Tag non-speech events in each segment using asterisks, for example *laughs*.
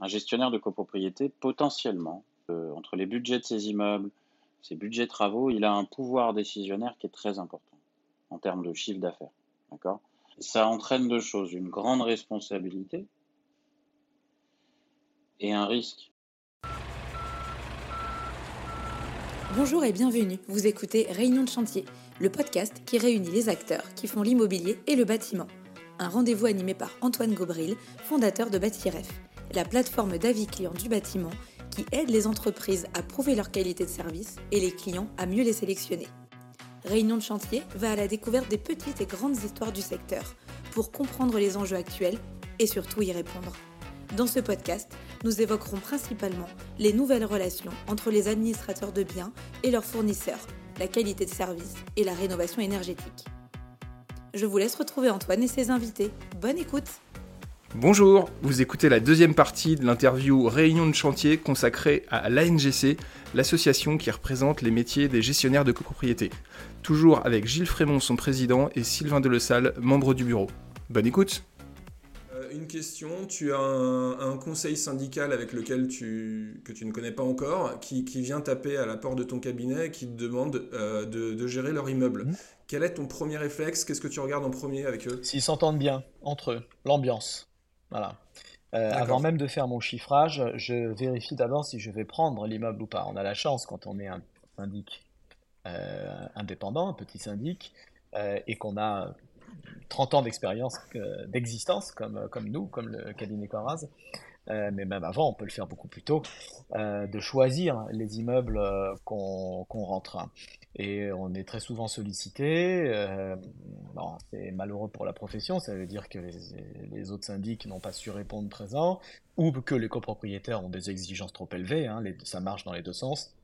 Un gestionnaire de copropriété, potentiellement, euh, entre les budgets de ses immeubles, ses budgets de travaux, il a un pouvoir décisionnaire qui est très important en termes de chiffre d'affaires. D'accord? Ça entraîne deux choses, une grande responsabilité et un risque. Bonjour et bienvenue. Vous écoutez Réunion de chantier, le podcast qui réunit les acteurs qui font l'immobilier et le bâtiment. Un rendez-vous animé par Antoine Gobril, fondateur de Bâtiref, la plateforme d'avis clients du bâtiment qui aide les entreprises à prouver leur qualité de service et les clients à mieux les sélectionner. Réunion de chantier va à la découverte des petites et grandes histoires du secteur pour comprendre les enjeux actuels et surtout y répondre. Dans ce podcast, nous évoquerons principalement les nouvelles relations entre les administrateurs de biens et leurs fournisseurs, la qualité de service et la rénovation énergétique. Je vous laisse retrouver Antoine et ses invités. Bonne écoute Bonjour, vous écoutez la deuxième partie de l'interview Réunion de chantier consacrée à l'ANGC, l'association qui représente les métiers des gestionnaires de copropriété. Toujours avec Gilles Frémont, son président, et Sylvain Delesalle, membre du bureau. Bonne écoute euh, une question, tu as un, conseil syndical avec lequel tu, que tu ne connais pas encore, qui, vient taper à la porte de ton cabinet et qui te demande euh, de, gérer leur immeuble. Mmh. Quel est ton premier réflexe? Qu'est-ce que tu regardes en premier avec eux? S'ils s'entendent bien entre eux, l'ambiance. Voilà. Euh, avant même de faire mon chiffrage, je vérifie d'abord si je vais prendre l'immeuble ou pas. On a la chance quand on est un syndic euh, indépendant, un petit syndic, euh, et qu'on a 30 ans d'expérience, d'existence, comme, comme nous, comme le cabinet Coraz, euh, mais même avant, on peut le faire beaucoup plus tôt, euh, de choisir les immeubles euh, qu'on rentre. Et on est très souvent sollicité. c'est malheureux pour la profession, ça veut dire que les, autres syndics n'ont pas su répondre présent, ou que les copropriétaires ont des exigences trop élevées, hein, ça marche dans les deux sens.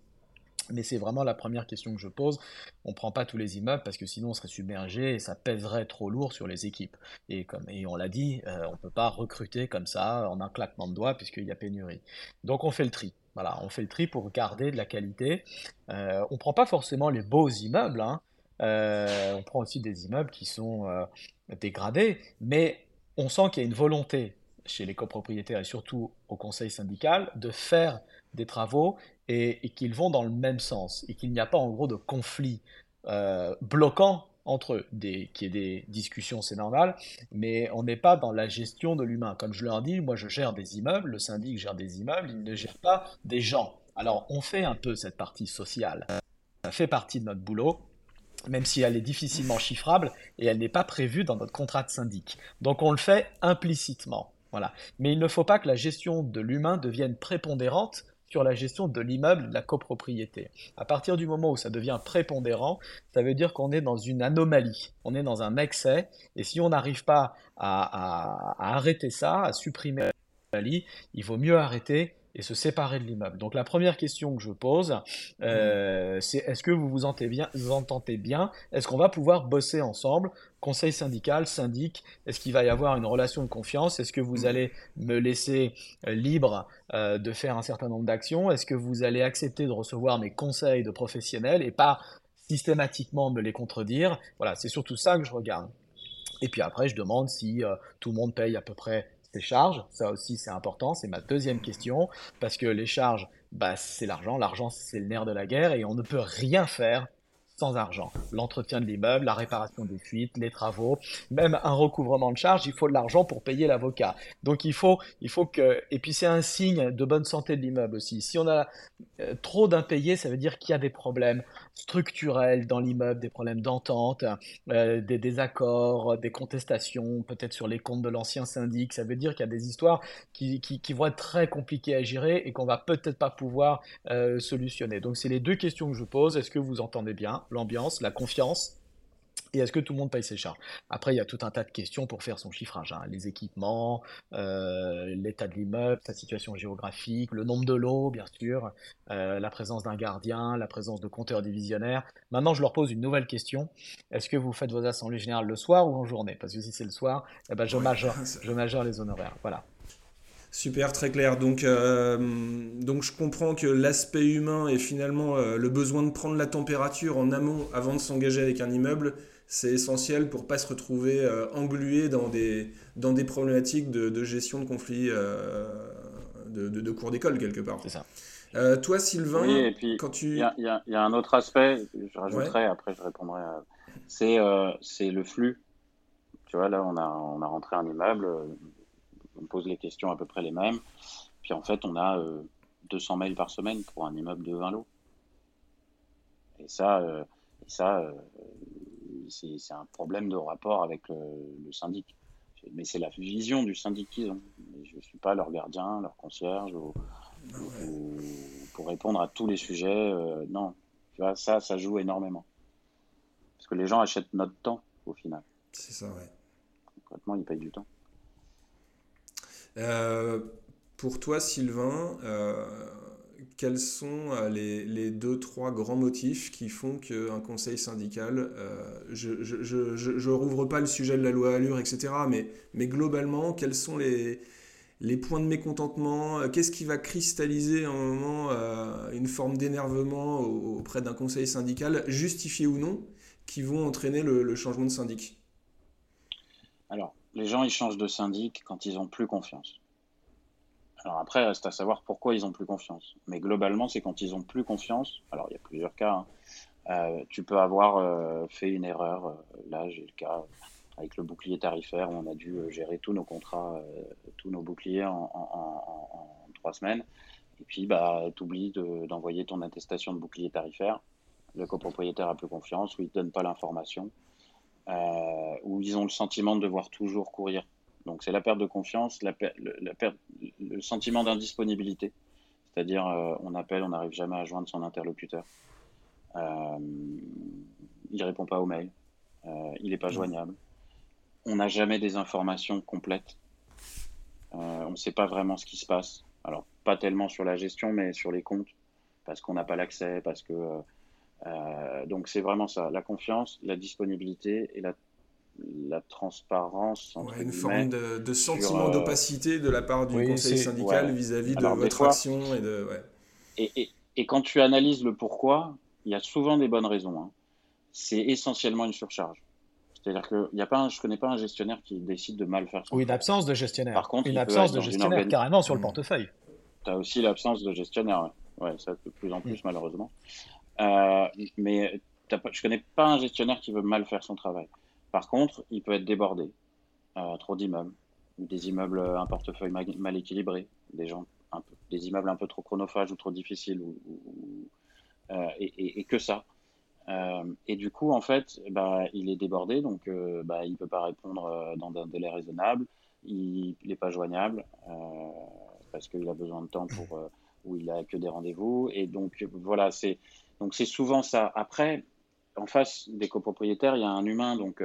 Mais c'est vraiment la première question que je pose. On ne prend pas tous les immeubles parce que sinon on serait submergé et ça pèserait trop lourd sur les équipes. Et, comme, et on l'a dit, euh, on ne peut pas recruter comme ça en un claquement de doigts puisqu'il y a pénurie. Donc on fait le tri. Voilà, on fait le tri pour garder de la qualité. Euh, on ne prend pas forcément les beaux immeubles. Hein. Euh, on prend aussi des immeubles qui sont dégradés, mais on sent qu'il y a une volonté chez les copropriétaires et surtout au conseil syndical de faire des travaux et, qu'ils vont dans le même sens et qu'il n'y a pas en gros de conflit euh, bloquant entre eux. Des, qu'il y ait des discussions, c'est normal, mais on n'est pas dans la gestion de l'humain. Comme je leur dis, moi je gère des immeubles, le syndic gère des immeubles, il ne gère pas des gens. Alors on fait un peu cette partie sociale. Ça fait partie de notre boulot, même si elle est difficilement chiffrable et elle n'est pas prévue dans notre contrat de syndic. Donc on le fait implicitement. Voilà. Mais il ne faut pas que la gestion de l'humain devienne prépondérante sur la gestion de l'immeuble, de la copropriété. À partir du moment où ça devient prépondérant, ça veut dire qu'on est dans une anomalie, on est dans un excès, et si on n'arrive pas à, à arrêter ça, à supprimer l'anomalie, il vaut mieux arrêter et se séparer de l'immeuble. Donc la première question que je pose, euh, c'est est-ce que vous vous entendez bien, vous entendez bien? Est-ce qu'on va pouvoir bosser ensemble? Conseil syndical, syndic, est-ce qu'il va y avoir une relation de confiance? Est-ce que vous mm. allez me laisser euh, libre euh, de faire un certain nombre d'actions? Est-ce que vous allez accepter de recevoir mes conseils de professionnels et pas systématiquement me les contredire? Voilà, c'est surtout ça que je regarde. Et puis après, je demande si tout le monde paye à peu près charges. Ça aussi, c'est important. C'est ma deuxième question. Parce que les charges, bah, c'est l'argent. L'argent, c'est le nerf de la guerre et on ne peut rien faire sans argent. L'entretien de l'immeuble, la réparation des fuites, les travaux, même un recouvrement de charges, il faut de l'argent pour payer l'avocat. Donc il faut, il faut que, et puis c'est un signe de bonne santé de l'immeuble aussi. Si on a euh, trop d'impayés, ça veut dire qu'il y a des problèmes structurels dans l'immeuble, des problèmes d'entente, euh, des désaccords, des contestations, peut-être sur les comptes de l'ancien syndic. Ça veut dire qu'il y a des histoires qui, qui, vont être très compliquées à gérer et qu'on va peut-être pas pouvoir euh, solutionner. Donc c'est les deux questions que je pose. Est-ce que vous entendez bien? L'ambiance, la confiance et est-ce que tout le monde paye ses charges? Après, il y a tout un tas de questions pour faire son chiffrage. Hein. Les équipements, euh, l'état de l'immeuble, sa situation géographique, le nombre de lots, bien sûr, euh, la présence d'un gardien, la présence de compteurs divisionnaires. Maintenant, je leur pose une nouvelle question. Est-ce que vous faites vos assemblées générales le soir ou en journée? Parce que si c'est le soir, eh ben, je, majore, *laughs* je majore les honoraires. Voilà. Super, très clair. Donc, euh, donc je comprends que l'aspect humain et finalement euh, le besoin de prendre la température en amont avant de s'engager avec un immeuble, c'est essentiel pour pas se retrouver euh, englué dans des, dans des problématiques de, gestion de conflits de, cours d'école quelque part. C'est ça. toi, Sylvain, et puis, quand tu... Il y, a un autre aspect, je rajouterai, après je répondrai, c'est c'est le flux. Tu vois, là, on a, on a rentré un immeuble, on pose les questions à peu près les mêmes, puis en fait, on a 200 mails par semaine pour un immeuble de 20 lots. Et ça, euh, ça euh, c'est un problème de rapport avec le, syndic. Mais c'est la vision du syndic qu'ils ont. je ne suis pas leur gardien, leur concierge, pour répondre à tous les sujets. Euh, non, tu vois, ça, ça joue énormément. Parce que les gens achètent notre temps, au final. C'est ça, ouais. Concrètement, ils payent du temps. Pour toi, Sylvain, quels sont euh, les, deux, trois grands motifs qui font qu'un conseil syndical, euh, je ne rouvre pas le sujet de la loi Allure, etc., mais, mais globalement, quels sont les, les points de mécontentement euh, Qu'est-ce qui va cristalliser à un moment une forme d'énervement auprès d'un conseil syndical, justifié ou non, qui vont entraîner le, le changement de syndic? Alors, les gens, ils changent de syndic quand ils n'ont plus confiance. Alors après, reste à savoir pourquoi ils ont plus confiance. Mais globalement, c'est quand ils ont plus confiance. Alors il y a plusieurs cas. Hein. Euh, tu peux avoir euh, fait une erreur. Euh, là, j'ai le cas avec le bouclier tarifaire on a dû gérer tous nos contrats, tous nos boucliers en, trois semaines. Et puis, bah, tu oublies d'envoyer ton attestation de bouclier tarifaire. Le copropriétaire a plus confiance ou il ne donne pas l'information. Ou ils ont le sentiment de devoir toujours courir. Donc c'est la perte de confiance, la, la perte, le sentiment d'indisponibilité, c'est-à-dire euh, on appelle, on n'arrive jamais à joindre son interlocuteur, euh, il répond pas aux mails, euh, il n'est pas joignable, on n'a jamais des informations complètes, euh, on ne sait pas vraiment ce qui se passe. Alors pas tellement sur la gestion, mais sur les comptes, parce qu'on n'a pas l'accès, parce que donc c'est vraiment ça, la confiance, la disponibilité et la la transparence. une forme de, sentiment euh, d'opacité de la part du conseil syndical vis-à-vis de votre action. Et, de, et, et, quand tu analyses le pourquoi, il y a souvent des bonnes raisons. Hein. C'est essentiellement une surcharge. C'est-à-dire que y a pas je ne connais pas un gestionnaire qui décide de mal faire son Ou une absence de gestionnaire. Par contre, une absence de gestionnaire carrément sur le mmh. portefeuille. Tu as aussi l'absence de gestionnaire. Ouais. ça de plus en plus, mmh. malheureusement. Euh, mais je ne connais pas un gestionnaire qui veut mal faire son travail. Par contre, il peut être débordé, euh, trop d'immeubles, des immeubles, euh, un portefeuille mal, équilibré, des, gens un peu, des immeubles un peu trop chronophages ou trop difficiles, ou, et, que ça. et du coup, en fait, bah, il est débordé, donc bah, il ne peut pas répondre dans un délai raisonnable, il n'est pas joignable parce qu'il a besoin de temps pour où il a que des rendez-vous. Et donc voilà, c'est donc c'est souvent ça. Après, en face des copropriétaires, il y a un humain, donc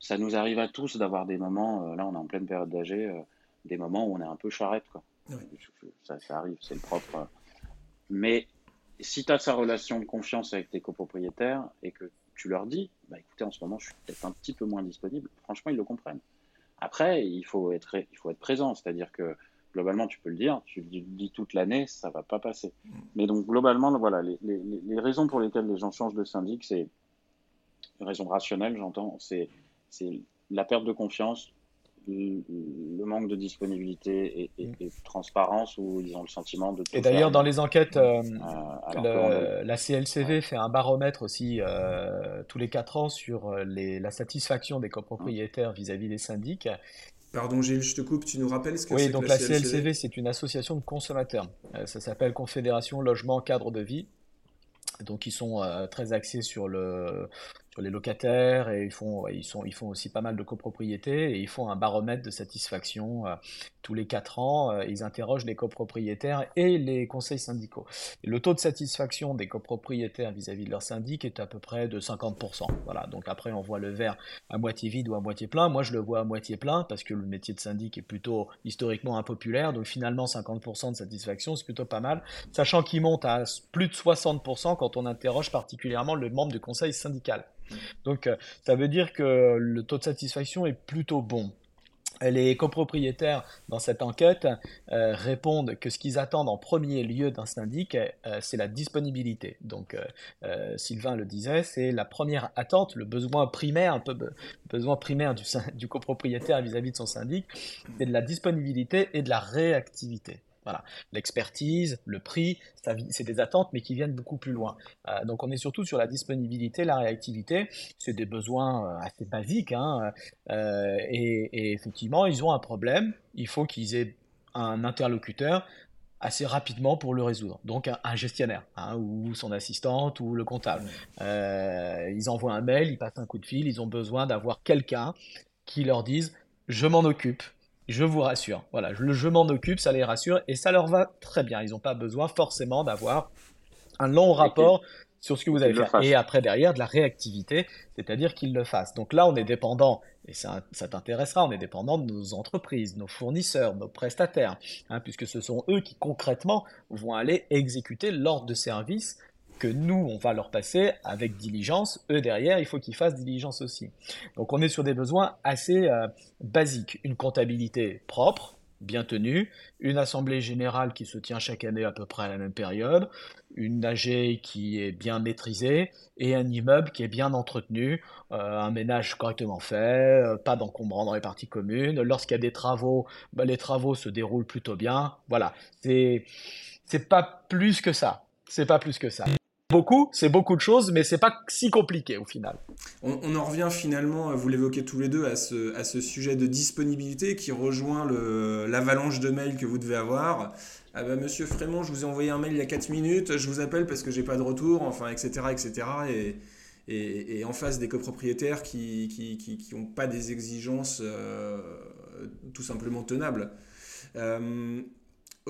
ça nous arrive à tous d'avoir des moments, euh, là on est en pleine période d'âge, euh, des moments où on est un peu charrette. Quoi. Ça, ça, arrive, c'est le propre. Mais si tu as sa relation de confiance avec tes copropriétaires et que tu leur dis, bah écoutez, en ce moment je suis peut-être un petit peu moins disponible, franchement ils le comprennent. Après, il faut être, il faut être présent, c'est-à-dire que globalement tu peux le dire, tu le dis toute l'année, ça va pas passer. Mm. Mais donc globalement, voilà, les, les, les raisons pour lesquelles les gens changent de syndic, c'est une raison rationnelle, j'entends, c'est la perte de confiance, le manque de disponibilité et, de transparence où ils ont le sentiment de. Et d'ailleurs, dans les enquêtes, euh, euh, la CLCV fait un baromètre aussi euh, tous les 4 ans sur la satisfaction des copropriétaires vis-à-vis des syndics. Pardon Gilles, je te coupe, tu nous rappelles ce que c'est Oui, donc la, CLCV, c'est une association de consommateurs. ça s'appelle Confédération Logement Cadre de Vie. Donc ils sont très axés sur le, sur les locataires et ils font, ils, sont, ils font aussi pas mal de copropriétés et ils font un baromètre de satisfaction euh, tous les quatre ans. Euh, ils interrogent les copropriétaires et les conseils syndicaux. le taux de satisfaction des copropriétaires vis-à-vis de leur syndic est à peu près de 50%. Voilà, donc après on voit le verre à moitié vide ou à moitié plein. Moi je le vois à moitié plein parce que le métier de syndic est plutôt historiquement impopulaire. Donc finalement 50% de satisfaction c'est plutôt pas mal. Sachant qu'il monte à plus de 60% quand on interroge particulièrement le membre du conseil syndical. Donc euh, ça veut dire que le taux de satisfaction est plutôt bon. Les copropriétaires dans cette enquête euh, répondent que ce qu'ils attendent en premier lieu d'un syndic, euh, c'est la disponibilité. Donc Sylvain le disait, c'est la première attente, le besoin primaire, un peu besoin primaire du, copropriétaire vis-à-vis -vis de son syndic, c'est de la disponibilité et de la réactivité. Voilà. L'expertise, le prix, c'est des attentes, mais qui viennent beaucoup plus loin. Euh, donc on est surtout sur la disponibilité, la réactivité. C'est des besoins euh, assez basiques. Hein, euh, et, effectivement, ils ont un problème. Il faut qu'ils aient un interlocuteur assez rapidement pour le résoudre. Donc un, gestionnaire, hein, ou son assistante, ou le comptable. ils envoient un mail, ils passent un coup de fil, ils ont besoin d'avoir quelqu'un qui leur dise je m'en occupe, je vous rassure. Voilà, je, je m'en occupe, ça les rassure et ça leur va très bien. Ils n'ont pas besoin forcément d'avoir un long rapport sur ce que vous avez fait. Et après, derrière, de la réactivité, c'est-à-dire qu'ils le fassent. Donc là, on est dépendant, et ça, ça t'intéressera, on est dépendant de nos entreprises, nos fournisseurs, nos prestataires, hein, puisque ce sont eux qui concrètement vont aller exécuter l'ordre de service que nous, on va leur passer avec diligence. Eux, derrière, il faut qu'ils fassent diligence aussi. Donc on est sur des besoins assez euh, basiques. Une comptabilité propre, bien tenue, une assemblée générale qui se tient chaque année à peu près à la même période, une AG qui est bien maîtrisée et un immeuble qui est bien entretenu, euh, un ménage correctement fait, euh, pas d'encombrant dans les parties communes. Lorsqu'il y a des travaux, bah, les travaux se déroulent plutôt bien. Voilà, c'est pas plus que ça. C'est pas plus que ça beaucoup, c'est beaucoup de choses, mais c'est pas si compliqué au final. On, en revient finalement, vous l'évoquez tous les deux, à ce, sujet de disponibilité qui rejoint l'avalanche de mails que vous devez avoir. Ah bah, monsieur Frémont, je vous ai envoyé un mail il y a 4 minutes, je vous appelle parce que j'ai pas de retour, enfin, etc. etc. Et, en face des copropriétaires qui n'ont pas des exigences euh, tout simplement tenables. Euh,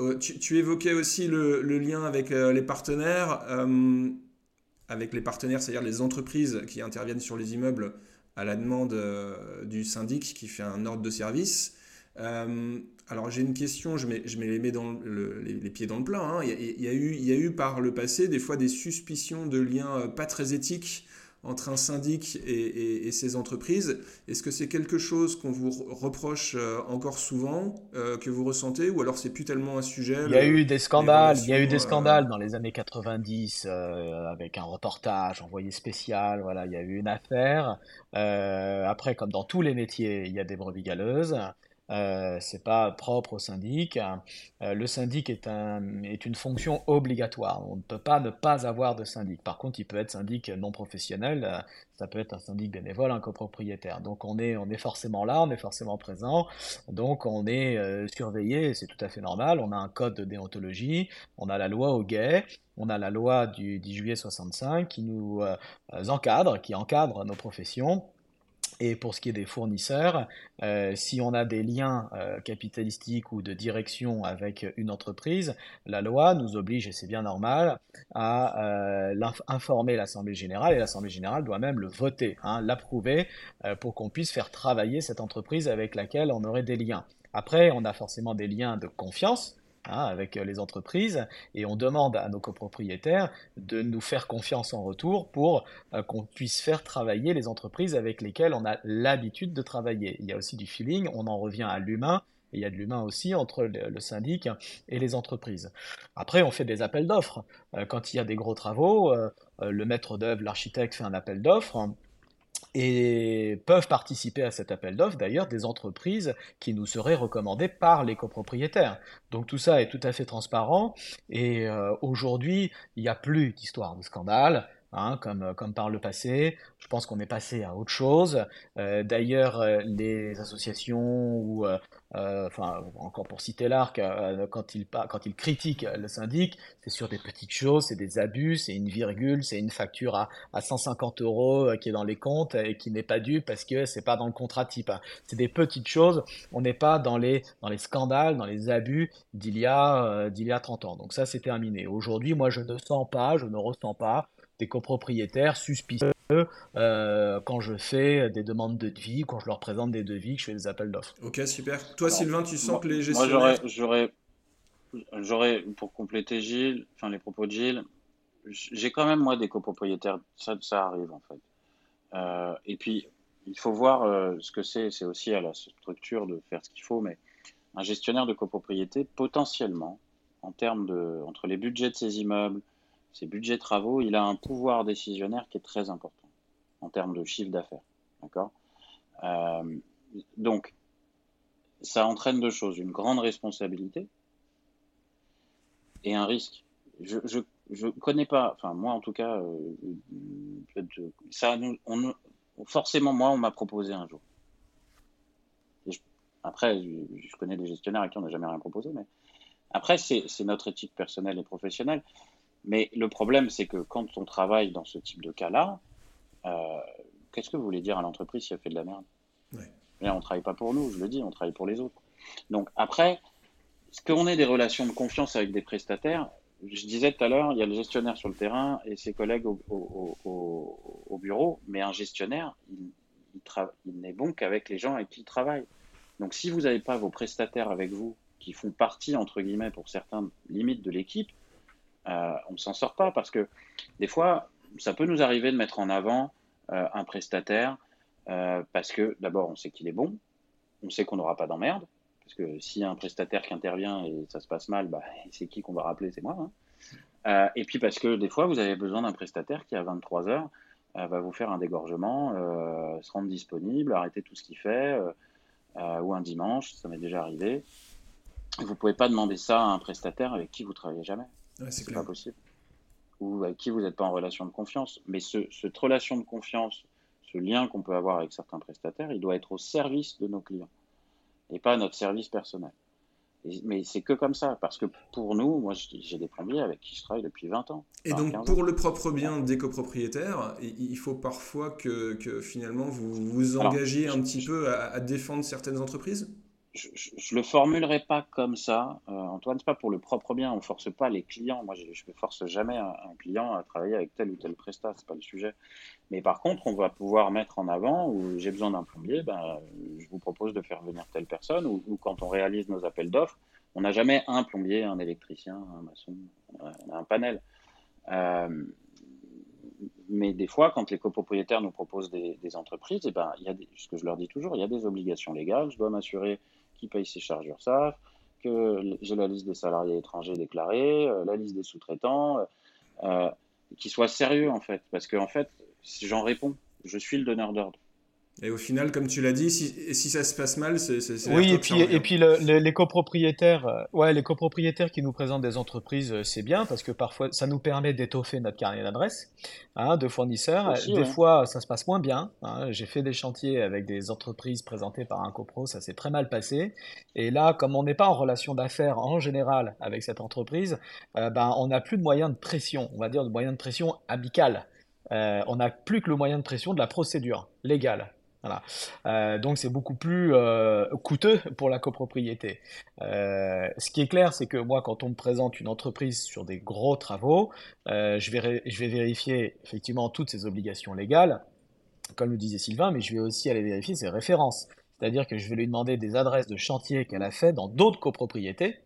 euh, tu, évoquais aussi le, lien avec euh, les partenaires, euh, avec les partenaires, c'est-à-dire les entreprises qui interviennent sur les immeubles à la demande du syndic qui fait un ordre de service. alors j'ai une question, je mets, je mets les, mets dans les, pieds dans le plat. Hein. Y il y a eu par le passé des fois des suspicions de liens pas très éthiques entre un syndic et, ses entreprises. Est-ce que c'est quelque chose qu'on vous reproche euh, encore souvent, euh, que vous ressentez, ou alors c'est plus tellement un sujet Il y a eu des scandales, il y a eu des euh, scandales dans les années 90 avec un reportage envoyé spécial. Voilà, il y a eu une affaire. après, comme dans tous les métiers, il y a des brebis galeuses. Euh, c'est pas propre au syndic. Euh, le syndic est, un, est une fonction obligatoire. On ne peut pas ne pas avoir de syndic. Par contre, il peut être syndic non professionnel. Euh, ça peut être un syndic bénévole, un copropriétaire. Donc on est, forcément là, on est forcément présent. Donc on est surveillé, c'est tout à fait normal. On a un code de déontologie, on a la loi au gay, on a la loi du 10 juillet 65 qui nous encadre, qui encadre nos professions. Et pour ce qui est des fournisseurs, euh, si on a des liens euh, capitalistiques ou de direction avec une entreprise, la loi nous oblige, et c'est bien normal, à euh, informer l'Assemblée générale, et l'Assemblée générale doit même le voter, hein, l'approuver, pour qu'on puisse faire travailler cette entreprise avec laquelle on aurait des liens. Après, on a forcément des liens de confiance, Hein, avec euh, les entreprises et on demande à nos copropriétaires de nous faire confiance en retour pour euh, qu'on puisse faire travailler les entreprises avec lesquelles on a l'habitude de travailler. Il y a aussi du feeling, on en revient à l'humain. Et il y a de l'humain aussi entre le, syndic et les entreprises. Après, on fait des appels d'offres. Euh, quand il y a des gros travaux, le maître d'œuvre, l'architecte fait un appel d'offres et peuvent participer à cet appel d'offres d'ailleurs des entreprises qui nous seraient recommandées par les copropriétaires. Donc tout ça est tout à fait transparent et euh, aujourd'hui il n'y a plus d'histoire de scandale. Hein, comme, comme par le passé. Je pense qu'on est passé à autre chose. Euh, d'ailleurs, euh, les associations ou euh, enfin, encore pour citer l'ARC, euh, quand, il, quand il critique le syndic, c'est sur des petites choses, c'est des abus, c'est une virgule, c'est une facture à, à 150 euros euh, qui est dans les comptes et qui n'est pas due parce que c'est pas dans le contrat type. C'est des petites choses, on n'est pas dans les, dans les scandales, dans les abus d'il y, a, d'il y a 30 ans. Donc ça, c'est terminé. Aujourd'hui, moi, je ne sens pas, je ne ressens pas des copropriétaires suspicieux euh, quand je fais des demandes de devis, quand je leur présente des devis, que je fais des appels d'offres. Ok, super. Toi, Sylvain, tu sens que les gestionnaires... Moi, j'aurais, j'aurais, pour compléter Gilles, enfin les propos de Gilles, j'ai quand même, moi, des copropriétaires, ça, ça arrive, en fait. Euh, et puis, il faut voir euh, ce que c'est, c'est aussi à la structure de faire ce qu'il faut, mais un gestionnaire de copropriété, potentiellement, en termes de, entre les budgets de ses immeubles, ses budgets travaux, il a un pouvoir décisionnaire qui est très important en termes de chiffre d'affaires. D'accord? Euh, Donc, ça entraîne deux choses. Une grande responsabilité, et un risque. Je, je, connais pas, enfin moi en tout cas, ça, on, forcément moi on m'a proposé un jour. après, je, connais des gestionnaires à qui on n'a jamais rien proposé, mais après c'est notre éthique personnelle et professionnelle. Mais le problème, c'est que quand on travaille dans ce type de cas-là, euh, qu'est-ce que vous voulez dire à l'entreprise si elle fait de la merde? On ne travaille pas pour nous, je le dis, on travaille pour les autres. Donc après, ce qu'on ait des relations de confiance avec des prestataires, je disais tout à l'heure, il y a le gestionnaire sur le terrain et ses collègues au, bureau, mais un gestionnaire, il, il n'est bon qu'avec les gens avec qui il travaille. Donc si vous n'avez pas vos prestataires avec vous, qui font partie, entre guillemets, pour certains, limites de l'équipe, euh, on ne s'en sort pas parce que des fois, ça peut nous arriver de mettre en avant euh, un prestataire euh, parce que d'abord, on sait qu'il est bon, on sait qu'on n'aura pas d'emmerde, parce que a un prestataire qui intervient et ça se passe mal, bah, *laughs* c'est qui qu'on va rappeler? C'est moi. Hein. et puis parce que des fois, vous avez besoin d'un prestataire qui, à 23 heures, va vous faire un dégorgement, se rendre disponible, arrêter tout ce qu'il fait, ou un dimanche, ça m'est déjà arrivé. Vous ne pouvez pas demander ça à un prestataire avec qui vous travaillez jamais c'est pas possible. Ou avec qui vous n'êtes pas en relation de confiance. Mais ce, cette relation de confiance, ce lien qu'on peut avoir avec certains prestataires, il doit être au service de nos clients et pas à notre service personnel. mais c'est que comme ça, parce que pour nous, moi j'ai des plombiers avec qui je travaille depuis 20 ans. Et donc pour le propre bien des copropriétaires, il faut parfois que, que finalement vous vous engagiez un petit peu à, à défendre certaines entreprises? Je, je, le formulerai pas comme ça, euh, Antoine. C'est pas pour le propre bien. On force pas les clients. Moi, je, ne force jamais un, client à travailler avec tel ou tel prestat. C'est pas le sujet. Mais par contre, on va pouvoir mettre en avant où j'ai besoin d'un plombier. Ben, je vous propose de faire venir telle personne. Ou, quand on réalise nos appels d'offres, on n'a jamais un plombier, un électricien, un maçon. On a un panel. Euh, mais des fois, quand les copropriétaires nous proposent des, entreprises, et eh ben, il y a ce que je leur dis toujours, il y a des obligations légales. Je dois m'assurer qui paye ses charges URSAF, que j'ai la liste des salariés étrangers déclarés, euh, la liste des sous-traitants, euh, euh, qui soit sérieux en fait. Parce que en fait, j'en réponds, je suis le donneur d'ordre. Et au final, comme tu l'as dit, si, si, ça se passe mal, c'est. Oui, et puis, et puis les copropriétaires, euh, ouais, les copropriétaires qui nous présentent des entreprises, euh, c'est bien parce que parfois ça nous permet d'étoffer notre carnet d'adresses hein, de fournisseurs. des fois, ça se passe moins bien. Hein. J'ai fait des chantiers avec des entreprises présentées par un copro, ça s'est très mal passé. Et là, comme on n'est pas en relation d'affaires en général avec cette entreprise, euh, ben, on n'a plus de moyens de pression, on va dire de moyens de pression amicales. on n'a plus que le moyen de pression de la procédure légale. Euh, donc c'est beaucoup plus euh, coûteux pour la copropriété. Euh, ce qui est clair, c'est que moi, quand on me présente une entreprise sur des gros travaux, je vais, je, vais, vérifier effectivement toutes ses obligations légales, comme le disait Sylvain, mais je vais aussi aller vérifier ses références. C'est-à-dire que je vais lui demander des adresses de chantier qu'elle a fait dans d'autres copropriétés,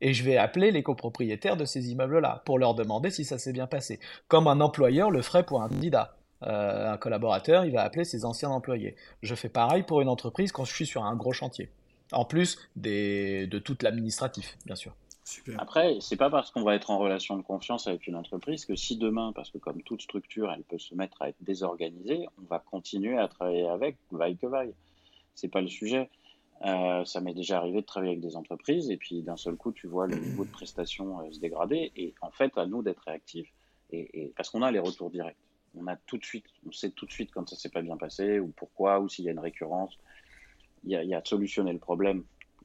et je vais appeler les copropriétaires de ces immeubles-là pour leur demander si ça s'est bien passé, comme un employeur le ferait pour un candidat. Euh, un collaborateur, il va appeler ses anciens employés. Je fais pareil pour une entreprise quand je suis sur un gros chantier. En plus des, de tout l'administratif, bien sûr. Super. Après, c'est pas parce qu'on va être en relation de confiance avec une entreprise que si demain, parce que comme toute structure, elle peut se mettre à être désorganisée, on va continuer à travailler avec, vaille que vaille. C'est pas le sujet. Euh, ça m'est déjà arrivé de travailler avec des entreprises et puis d'un seul coup, tu vois le niveau de prestation euh, se dégrader et en fait, à nous d'être réactifs et parce qu'on a les retours directs on a tout de suite, on sait tout de suite quand ça s'est pas bien passé ou pourquoi ou s'il y a une récurrence. Il y, a, de solutionner le problème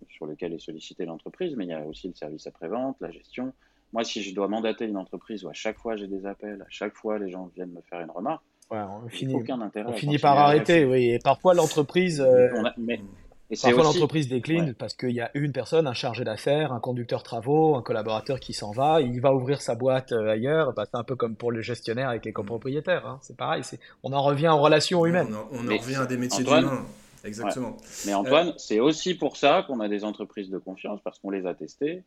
sur lequel est sollicité l'entreprise, mais il y a aussi le service après-vente, la gestion. Moi, si je dois mandater une entreprise où à chaque fois j'ai des appels, à chaque fois les gens viennent me faire une remarque, on finit, aucun intérêt. On finit par arrêter, oui. Et parfois l'entreprise. Euh, et Parfois, l'entreprise décline parce qu'il y a une personne, un chargé d'affaires, un conducteur travaux, un collaborateur qui s'en va, il va ouvrir sa boîte euh, ailleurs. Bah, c'est un peu comme pour le gestionnaire avec les copropriétaires. Hein. C'est pareil, on en revient en relation humaine. On, en, revient à des métiers d'humain. Exactement. Mais Antoine, euh, c'est aussi pour ça qu'on a des entreprises de confiance, parce qu'on les a testées.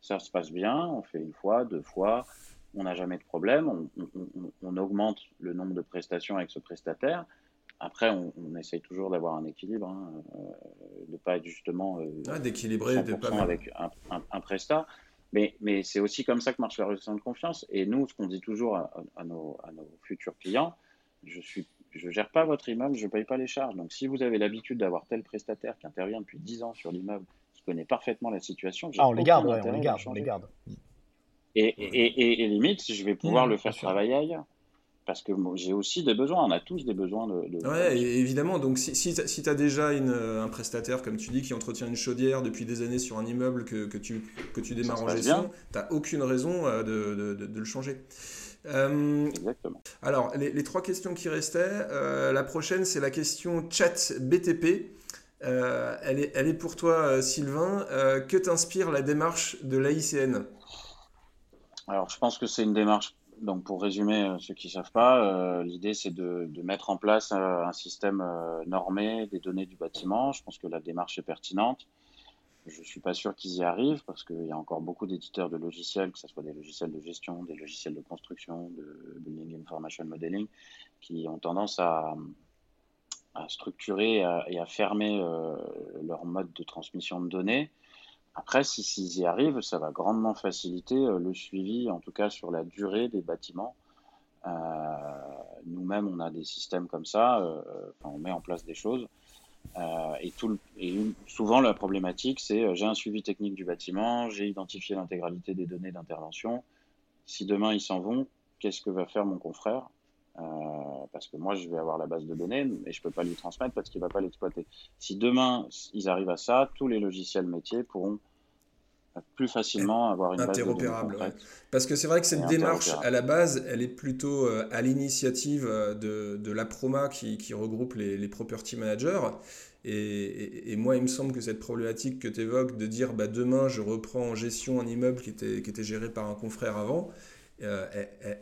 Ça se passe bien, on fait une fois, deux fois, on n'a jamais de problème, on, augmente le nombre de prestations avec ce prestataire. Après, on, essaye toujours d'avoir un équilibre, hein, euh, de ne pas être justement euh, ah, d'équilibrer avec un, un, prestat. Mais, mais c'est aussi comme ça que marche la relation de confiance. Et nous, ce qu'on dit toujours à, nos, à, nos, futurs clients, je ne je gère pas votre immeuble, je ne paye pas les charges. Donc, si vous avez l'habitude d'avoir tel prestataire qui intervient depuis 10 ans sur l'immeuble, qui connaît parfaitement la situation, ah, on les garde, on les garde, on les garde. Et, et, limite, je vais pouvoir mmh, le faire travailler ailleurs parce que j'ai aussi des besoins, on a tous des besoins de... de... Ouais, évidemment, donc si, si, tu as déjà une, un prestataire, comme tu dis, qui entretient une chaudière depuis des années sur un immeuble que, que tu, que tu démarres en gestion, tu n'as aucune raison euh, de, de, de le changer. Euh, Exactement. Alors, les, les, trois questions qui restaient, euh, la prochaine, c'est la question chat BTP. elle, est, elle est pour toi, Sylvain. que t'inspire la démarche de l'AICN Alors, je pense que c'est une démarche donc pour résumer, euh, ceux qui ne savent pas, euh, l'idée c'est de, mettre en place euh, un système normé des données du bâtiment. Je pense que la démarche est pertinente. Je ne suis pas sûr qu'ils y arrivent parce qu'il y a encore beaucoup d'éditeurs de logiciels, que ce soit des logiciels de gestion, des logiciels de construction, de Building Information Modeling, qui ont tendance à, structurer et à fermer leur mode de transmission de données après, s'ils y arrivent, ça va grandement faciliter euh, le suivi, en tout cas sur la durée des bâtiments. Euh, nous-mêmes, on a des systèmes comme ça, euh, on met en place des choses. et, tout souvent, la problématique, c'est j'ai un suivi technique du bâtiment, j'ai identifié l'intégralité des données d'intervention. Si demain ils s'en vont, qu'est-ce que va faire mon confrère? Parce que moi, je vais avoir la base de données, mais je ne peux pas lui transmettre parce qu'il ne va pas l'exploiter. Si demain, ils arrivent à ça, tous les logiciels métiers pourront plus facilement avoir une interopérable. Parce que c'est vrai que cette démarche, à la base, elle est plutôt euh, à l'initiative euh, de, de l'APROMA qui, qui, regroupe les, les, property managers. Et, et, moi, il me semble que cette problématique que tu évoques de dire bah, demain, je reprends en gestion un immeuble qui était, qui était géré par un confrère avant, euh,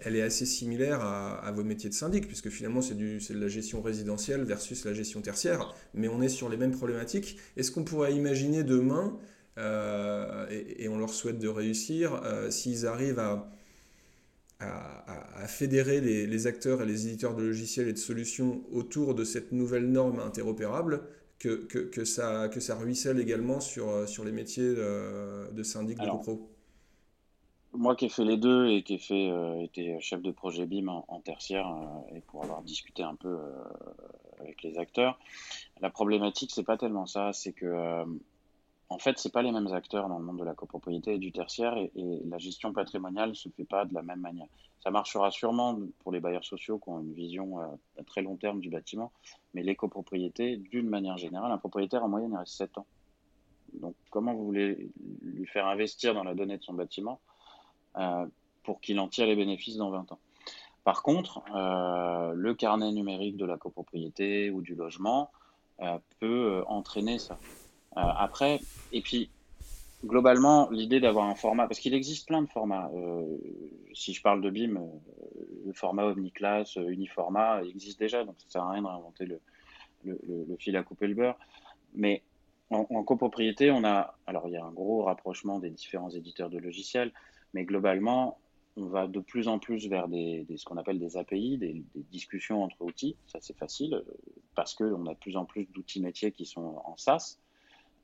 elle, est assez similaire à, à, vos métiers de syndic, puisque finalement, c'est de la gestion résidentielle versus la gestion tertiaire. Mais on est sur les mêmes problématiques. Est-ce qu'on pourrait imaginer demain euh, et, on leur souhaite de réussir. Euh, s'ils arrivent à, à, fédérer les, acteurs et les éditeurs de logiciels et de solutions autour de cette nouvelle norme interopérable, que, que, que ça, que ça ruisselle également sur, sur les métiers de, de syndic de copro? Moi qui ai fait les deux et qui ai fait, euh, été chef de projet BIM en, tertiaire et pour avoir discuté un peu avec les acteurs, la problématique c'est pas tellement ça, c'est que en fait, c'est pas les mêmes acteurs dans le monde de la copropriété et du tertiaire et, la gestion patrimoniale se fait pas de la même manière. Ça marchera sûrement pour les bailleurs sociaux qui ont une vision euh, à très long terme du bâtiment, mais les copropriétés, d'une manière générale, un propriétaire en moyenne il reste 7 ans. Donc, comment vous voulez lui faire investir dans la donnée de son bâtiment euh, pour qu'il en tire les bénéfices dans 20 ans Par contre, euh, le carnet numérique de la copropriété ou du logement peut entraîner ça. Euh, après, et puis globalement, l'idée d'avoir un format, parce qu'il existe plein de formats. Euh, si je parle de BIM, euh, le format Omniclass, Uniformat existe déjà, donc ça sert à rien de réinventer le, le, fil à couper le beurre. Mais en, copropriété, on a, alors il y a un gros rapprochement des différents éditeurs de logiciels, mais globalement, on va de plus en plus vers ce qu'on appelle des API, des, discussions entre outils. Ça, c'est facile parce qu'on a de plus en plus d'outils métiers qui sont en SaaS.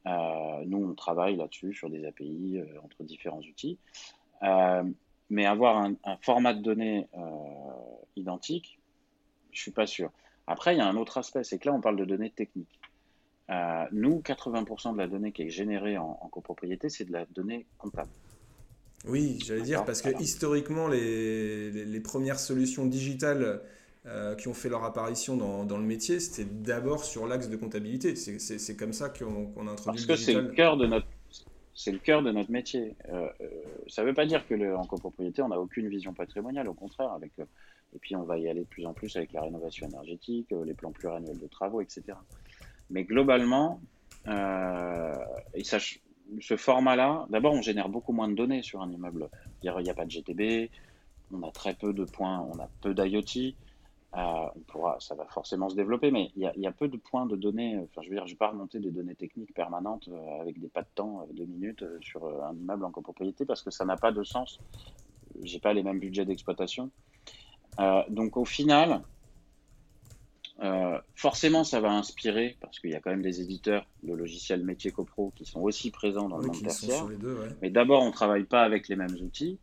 Euh, nous, on travaille là-dessus sur des API euh, entre différents outils. Euh, mais avoir un, format de données identique, je suis pas sûr. Après, il y a un autre aspect, c'est que là, on parle de données techniques. nous, 80% de la donnée qui est générée en, copropriété, c'est de la donnée comptable. Oui, j'allais dire, parce que historiquement, les, les, premières solutions digitales euh, qui ont fait leur apparition dans, dans le métier, c'était d'abord sur l'axe de comptabilité. C'est comme ça qu'on a introduit Parce que c'est le cœur de notre c'est le cœur de notre métier. Euh, euh, ça ne veut pas dire que le, en copropriété, on n'a aucune vision patrimoniale, au contraire. Avec, et puis, on va y aller de plus en plus avec la rénovation énergétique, les plans pluriannuels de travaux, etc. Mais globalement, et ça, ce format-là, d'abord, on génère beaucoup moins de données sur un immeuble. Il n'y a pas de GTB, on a très peu de points, on a peu d'IoT. Euh, ça va forcément se développer, mais il y, a, peu de points de données. Enfin, je veux dire, je vais pas remonter des données techniques permanentes euh, avec des pas de temps, euh, de minutes sur un immeuble en copropriété parce que ça n'a pas de sens. J'ai pas les mêmes budgets d'exploitation. donc au final, forcément, ça va inspirer parce qu'il y a quand même des éditeurs de logiciels métiers copro qui sont aussi présents dans le monde tertiaire. Mais d'abord, on travaille pas avec les mêmes outils.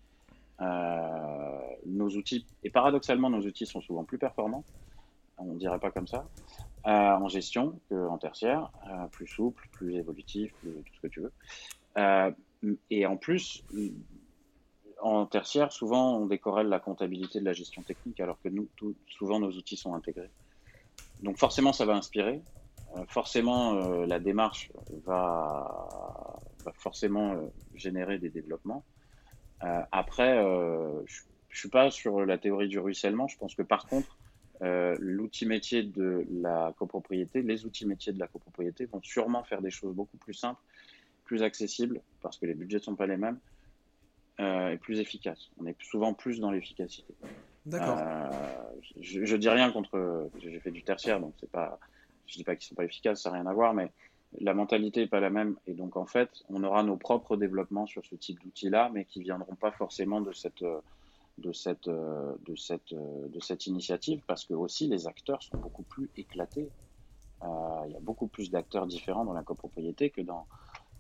Euh, nos outils, et paradoxalement, nos outils sont souvent plus performants, on ne dirait pas comme ça, euh, en gestion qu'en tertiaire, euh, plus souple, plus évolutif, plus tout ce que tu veux. et en plus, en tertiaire, souvent, on décorrèle la comptabilité de la gestion technique, alors que nous, tout, souvent, nos outils sont intégrés. Donc forcément, ça va inspirer. Euh, forcément, euh, la démarche va, forcément euh, générer des développements. après, je ne suis pas sur la théorie du ruissellement. Je pense que par contre, l'outil métier de la copropriété, les outils métiers de la copropriété vont sûrement faire des choses beaucoup plus simples, plus accessibles, parce que les budgets ne sont pas les mêmes, et plus efficaces. On est souvent plus dans l'efficacité. D'accord. Euh, je, je, dis rien contre. J'ai fait du tertiaire, donc c'est pas. Je dis pas qu'ils sont pas efficaces, ça n'a rien à voir, mais la mentalité n'est pas la même. Et donc, en fait, on aura nos propres développements sur ce type d'outils-là, mais qui viendront pas forcément de cette, de cette, de cette, de cette initiative, parce que aussi les acteurs sont beaucoup plus éclatés. Euh, il y a beaucoup plus d'acteurs différents dans la copropriété que dans,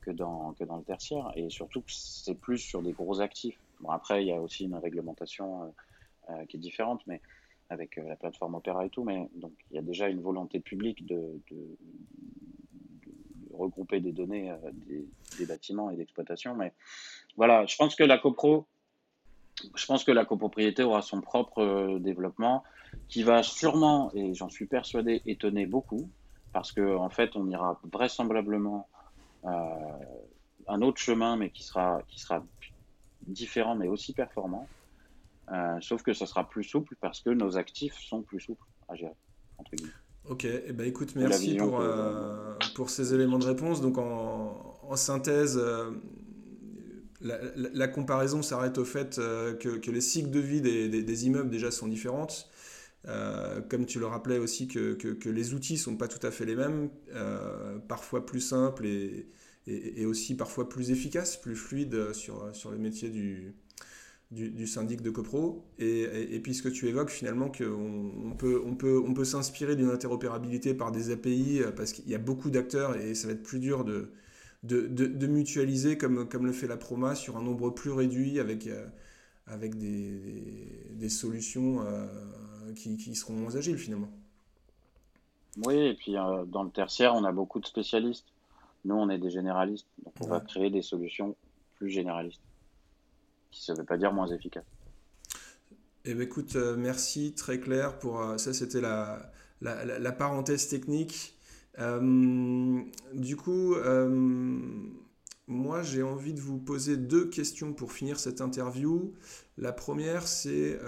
que dans, que dans le tertiaire. Et surtout c'est plus sur des gros actifs. Bon, après, il y a aussi une réglementation euh, euh, qui est différente, mais avec la plateforme Opera et tout. Mais donc, il y a déjà une volonté publique de, regrouper des données des, des, bâtiments et d'exploitation. Mais voilà, je pense que la copro, je pense que la copropriété aura son propre développement qui va sûrement, et j'en suis persuadé, étonner beaucoup parce qu'en en fait, on ira vraisemblablement euh, un autre chemin, mais qui sera, qui sera différent, mais aussi performant. Euh, sauf que ça sera plus souple parce que nos actifs sont plus souples à gérer. Entre guillemets. Ok, et eh ben écoute, merci pour, euh, pour ces éléments de réponse. Donc en, en synthèse, euh, la, la, la, comparaison s'arrête au fait euh, que, que, les cycles de vie des, des, des immeubles déjà sont différentes. Comme tu le rappelais aussi que, que, les outils sont pas tout à fait les mêmes, parfois plus simples et, et, et, aussi parfois plus efficaces, plus fluides sur, sur le métier du, du, du syndic de copro. Et, et, puisque tu évoques finalement qu'on on peut, on peut, on peut s'inspirer d'une interopérabilité par des API parce qu'il y a beaucoup d'acteurs et ça va être plus dur de, de, de, de, mutualiser comme, comme le fait la Proma sur un nombre plus réduit avec, euh, avec des, des, des solutions euh, qui, qui, seront moins agiles finalement. Oui, et puis euh, dans le tertiaire, on a beaucoup de spécialistes. Nous, on est des généralistes, donc on ouais. va créer des solutions plus généralistes, qui ne veut pas dire moins efficaces. Eh bien, écoute, euh, merci, très clair. Pour, euh, ça, c'était la, la, la, parenthèse technique. Euh, du coup, moi, j'ai envie de vous poser deux questions pour finir cette interview. La première, c'est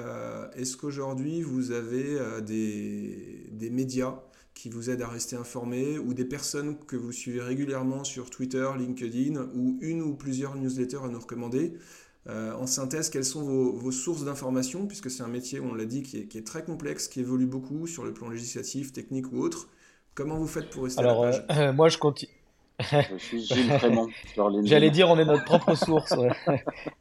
est-ce qu'aujourd'hui, vous avez des, des, médias qui vous aident à rester informés ou des personnes que vous suivez régulièrement sur Twitter, LinkedIn ou une ou plusieurs newsletters à nous recommander? Euh, En synthèse, quelles sont vos, vos sources d'informations Puisque c'est un métier, on l'a dit, qui est, qui est, très complexe, qui évolue beaucoup sur le plan législatif, technique ou autre. Comment vous faites pour rester Alors, à la page? *laughs* moi, je continue. Je suis Gilles Frémont. *laughs* J'allais dire, on est notre propre source. *laughs*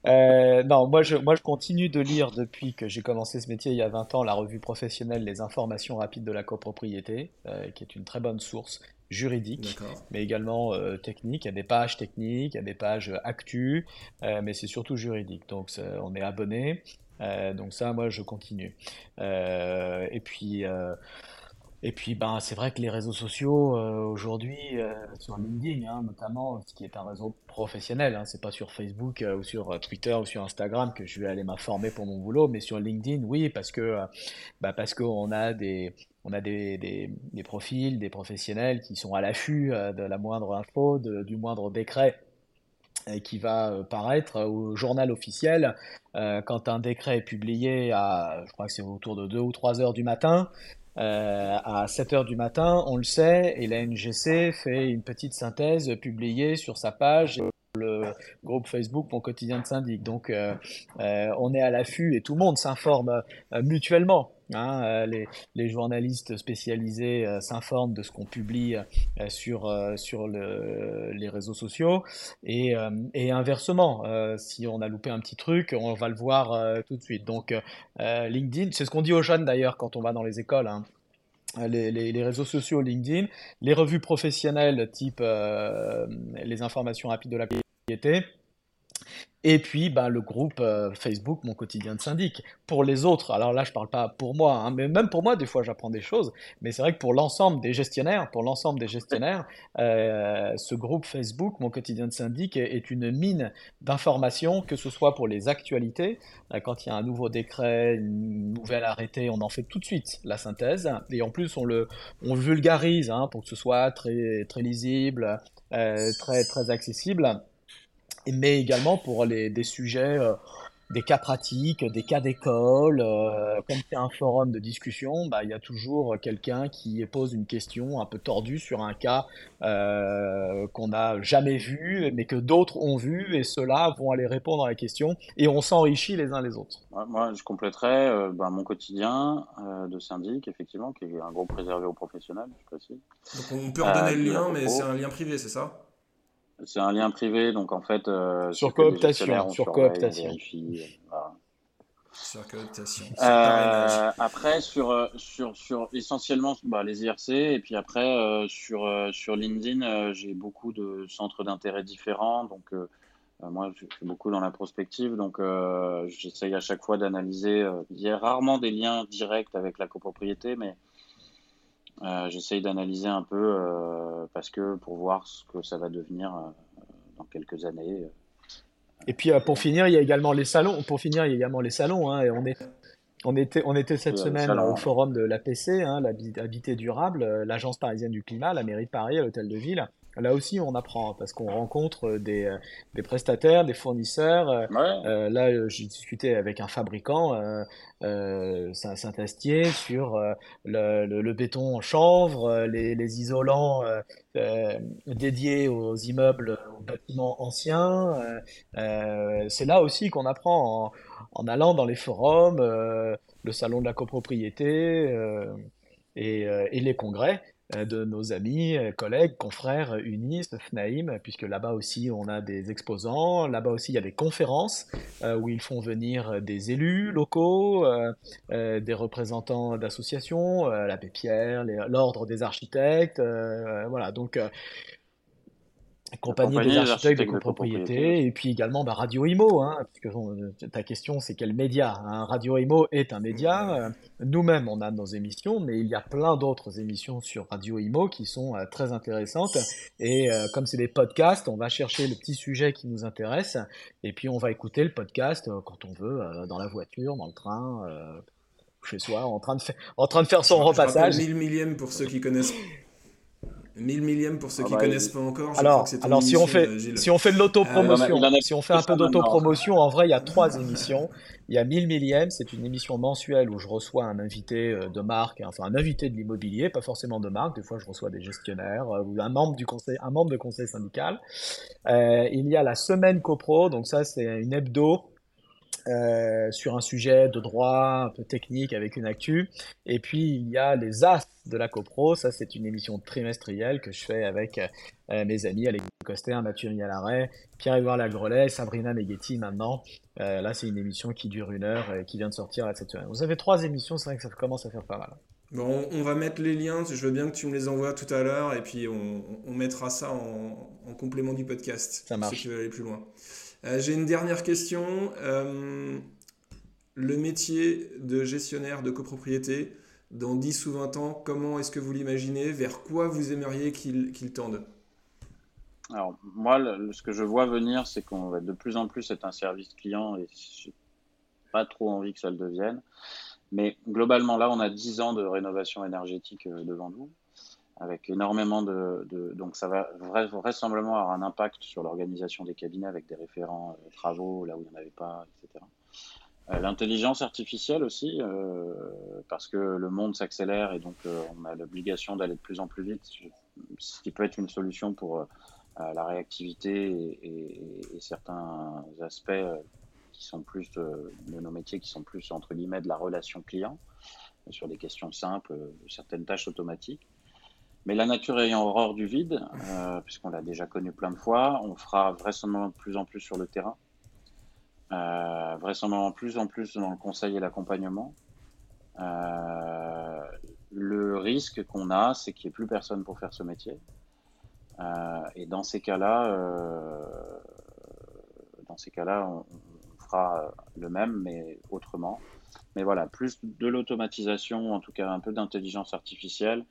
Euh, non, moi je, moi je continue de lire depuis que j'ai commencé ce métier il y a 20 ans la revue professionnelle Les informations rapides de la copropriété, euh, qui est une très bonne source juridique, mais également euh, technique. Il y a des pages techniques, il y a des pages actu, euh, mais c'est surtout juridique. Donc on est abonné. Euh, donc ça, moi je continue. et puis. Et puis, ben, c'est vrai que les réseaux sociaux euh, aujourd'hui, euh, sur LinkedIn, hein, notamment, ce qui est un réseau professionnel, hein, c'est pas sur Facebook euh, ou sur Twitter ou sur Instagram que je vais aller m'informer pour mon boulot, mais sur LinkedIn, oui, parce que, bah, parce qu'on a des, on a des, des, profils, des professionnels qui sont à l'affût de la moindre info, du moindre décret qui va paraître au journal officiel euh, quand un décret est publié à, je crois que c'est autour de 2 ou 3 heures du matin, euh, à 7 heures du matin, on le sait, et la NGC fait une petite synthèse publiée sur sa page le groupe Facebook Mon quotidien de syndic. Donc euh, euh, on est à l'affût et tout le monde s'informe euh, mutuellement. Hein, euh, les, journalistes spécialisés euh, s'informent de ce qu'on publie sur, sur le, les réseaux sociaux et, inversement, si on a loupé un petit truc, on va le voir tout de suite. Donc LinkedIn, c'est ce qu'on dit aux jeunes d'ailleurs quand on va dans les écoles. Hein. Les, les, les, réseaux sociaux LinkedIn, les revues professionnelles type euh, les informations rapides de la propriété, Et puis, bah, le groupe euh, Facebook, mon quotidien de syndic. Pour les autres, alors là, je parle pas pour moi, hein, mais même pour moi, des fois, j'apprends des choses. Mais c'est vrai que pour l'ensemble des gestionnaires, pour l'ensemble des gestionnaires, euh, ce groupe Facebook, mon quotidien de syndic, est une mine d'informations, que ce soit pour les actualités. Euh, quand il y a un nouveau décret, une nouvelle arrêté, on en fait tout de suite la synthèse. Et en plus, on le, on vulgarise hein, pour que ce soit très, très lisible, très, très accessible mais également pour les, des sujets, euh, des cas pratiques, des cas d'école. Euh, comme c'est un forum de discussion, bah, il y a toujours quelqu'un qui pose une question un peu tordue sur un cas euh, qu'on n'a jamais vu, mais que d'autres ont vu, et ceux-là vont aller répondre à la question, et on s'enrichit les uns les autres. Moi, je compléterais ben, mon quotidien de syndic, effectivement, qui est un groupe réservé aux professionnels, je précise. Donc on peut en donner le lien, mais c'est un lien privé, c'est ça? C'est un lien privé, donc en fait. Euh, sur cooptation. Sur cooptation. Sur cooptation. Euh, après, sur, euh, sur, sur essentiellement bah, les IRC, et puis après, sur, sur LinkedIn, j'ai beaucoup de centres d'intérêt différents. Donc, moi, je suis beaucoup dans la prospective, donc j'essaye à chaque fois d'analyser. il y a rarement des liens directs avec la copropriété, mais euh, j'essaye d'analyser un peu euh, parce que pour voir ce que ça va devenir euh, dans quelques années. Et puis pour finir, il y a également les salons. Pour finir, il y a également les salons. Hein, et on est on était, on était cette semaine au forum de l'APC, hein, l'habité durable, l'agence parisienne du climat, la mairie de Paris, l'hôtel de ville. Là aussi, on apprend parce qu'on rencontre des, euh, des, prestataires, des fournisseurs. Euh, euh là, euh, j'ai discuté avec un fabricant, euh, Saint-Astier, sur le, le, béton en chanvre, les, les isolants dédiés aux immeubles, aux bâtiments anciens. C'est là aussi qu'on apprend en, en, allant dans les forums, le salon de la copropriété et, et les congrès. Euh, de nos amis, euh, collègues, confrères UNIS, FNAIM, puisque là-bas aussi on a des exposants, là-bas aussi il y a des conférences euh, où ils font venir des élus locaux, des représentants d'associations, la Pierre, l'Ordre des architectes, voilà, donc compagnie des architectes de copropriété, et puis également bah, Radio Imo, hein, parce que euh, ta question c'est quel média hein. Radio Imo est un média, euh, nous-mêmes on a nos émissions, mais il y a plein d'autres émissions sur Radio Imo qui sont euh, très intéressantes, et comme c'est des podcasts, on va chercher le petit sujet qui nous intéresse, et puis on va écouter le podcast quand on veut, dans la voiture, dans le train, chez soi, en train de, en train de faire son repassage. 1000 millième pour ceux qui connaissent 1000 millième pour ceux ah qui ne bah, connaissent pas encore. alors, alors si on fait si on fait de l'autopromotion, euh, si on fait un peu d'autopromotion, en vrai, il y a trois émissions. Il y a 1000 millième, c'est une émission mensuelle où je reçois un invité euh, de marque, enfin un invité de l'immobilier, pas forcément de marque. Des fois, je reçois des gestionnaires euh, ou un membre du conseil, un membre de conseil syndical. il y a la semaine copro, donc ça c'est une hebdo euh, sur un sujet de droit un peu technique avec une actu. Et puis il y a les As de la CoPro, ça c'est une émission trimestrielle que je fais avec euh, mes amis Alex Coster, Mathieu Mialaret, Pierre-Édouard Lagrelet, Sabrina Meghetti maintenant. Euh, là c'est une émission qui dure une heure et qui vient de sortir cette semaine. Vous avez trois émissions, c'est vrai que ça commence à faire pas mal. Bon, on va mettre les liens, je veux bien que tu me les envoies tout à l'heure et puis on, mettra ça en, en, complément du podcast. Ça marche. Si tu veux aller plus loin. Euh, j'ai une dernière question. Euh, le métier de gestionnaire de copropriété, dans 10 ou 20 ans, comment est-ce que vous l'imaginez? Vers quoi vous aimeriez qu'il tende? Alors, moi, ce que je vois venir, c'est qu'on va de plus en plus être un service client et j'ai pas trop envie que ça le devienne. Mais globalement, là, on a 10 ans de rénovation énergétique euh, devant nous avec énormément de, donc ça va vraisemblablement avoir un impact sur l'organisation des cabinets avec des référents euh, travaux là où il n'y en avait pas, etc. Euh, l'intelligence artificielle aussi, euh, parce que le monde s'accélère et donc on a l'obligation d'aller de plus en plus vite, ce qui peut être une solution pour la réactivité et, certains aspects qui sont plus de, nos métiers, qui sont plus entre guillemets de la relation client, sur des questions simples, certaines tâches automatiques. Mais la nature ayant horreur du vide, euh, puisqu'on l'a déjà connu plein de fois, on fera vraisemblablement de plus en plus sur le terrain, euh, vraisemblablement plus en plus dans le conseil et l'accompagnement. Euh, le risque qu'on a, c'est qu'il n'y ait plus personne pour faire ce métier. et dans ces cas-là, dans ces cas-là, on, fera le même, mais autrement. Mais voilà, plus de l'automatisation, en tout cas un peu d'intelligence artificielle,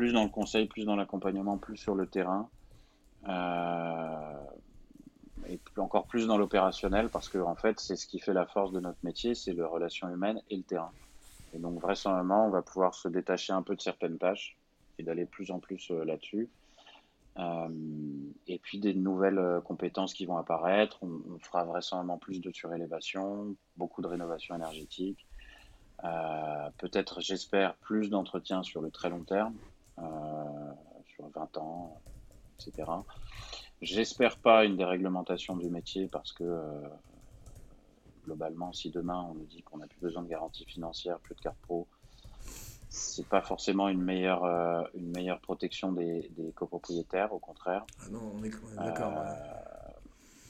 plus dans le conseil, plus dans l'accompagnement, plus sur le terrain. Euh, et encore plus dans l'opérationnel parce que en fait c'est ce qui fait la force de notre métier, c'est la relation humaine et le terrain. Et donc vraisemblablement on va pouvoir se détacher un peu de certaines tâches et d'aller plus en plus euh, là-dessus. Euh, et puis des nouvelles compétences qui vont apparaître. On, fera vraisemblablement plus de surélévation, beaucoup de rénovation énergétique, peut-être j'espère plus d'entretien sur le très long terme, sur 20 ans, etc. J'espère pas une déréglementation du métier parce que euh, globalement, si demain on nous dit qu'on n'a plus besoin de garantie financière, plus de carte pro, c'est pas forcément une meilleure, euh, une meilleure protection des, copropriétaires, au contraire. Ah non, on est, d'accord. Euh,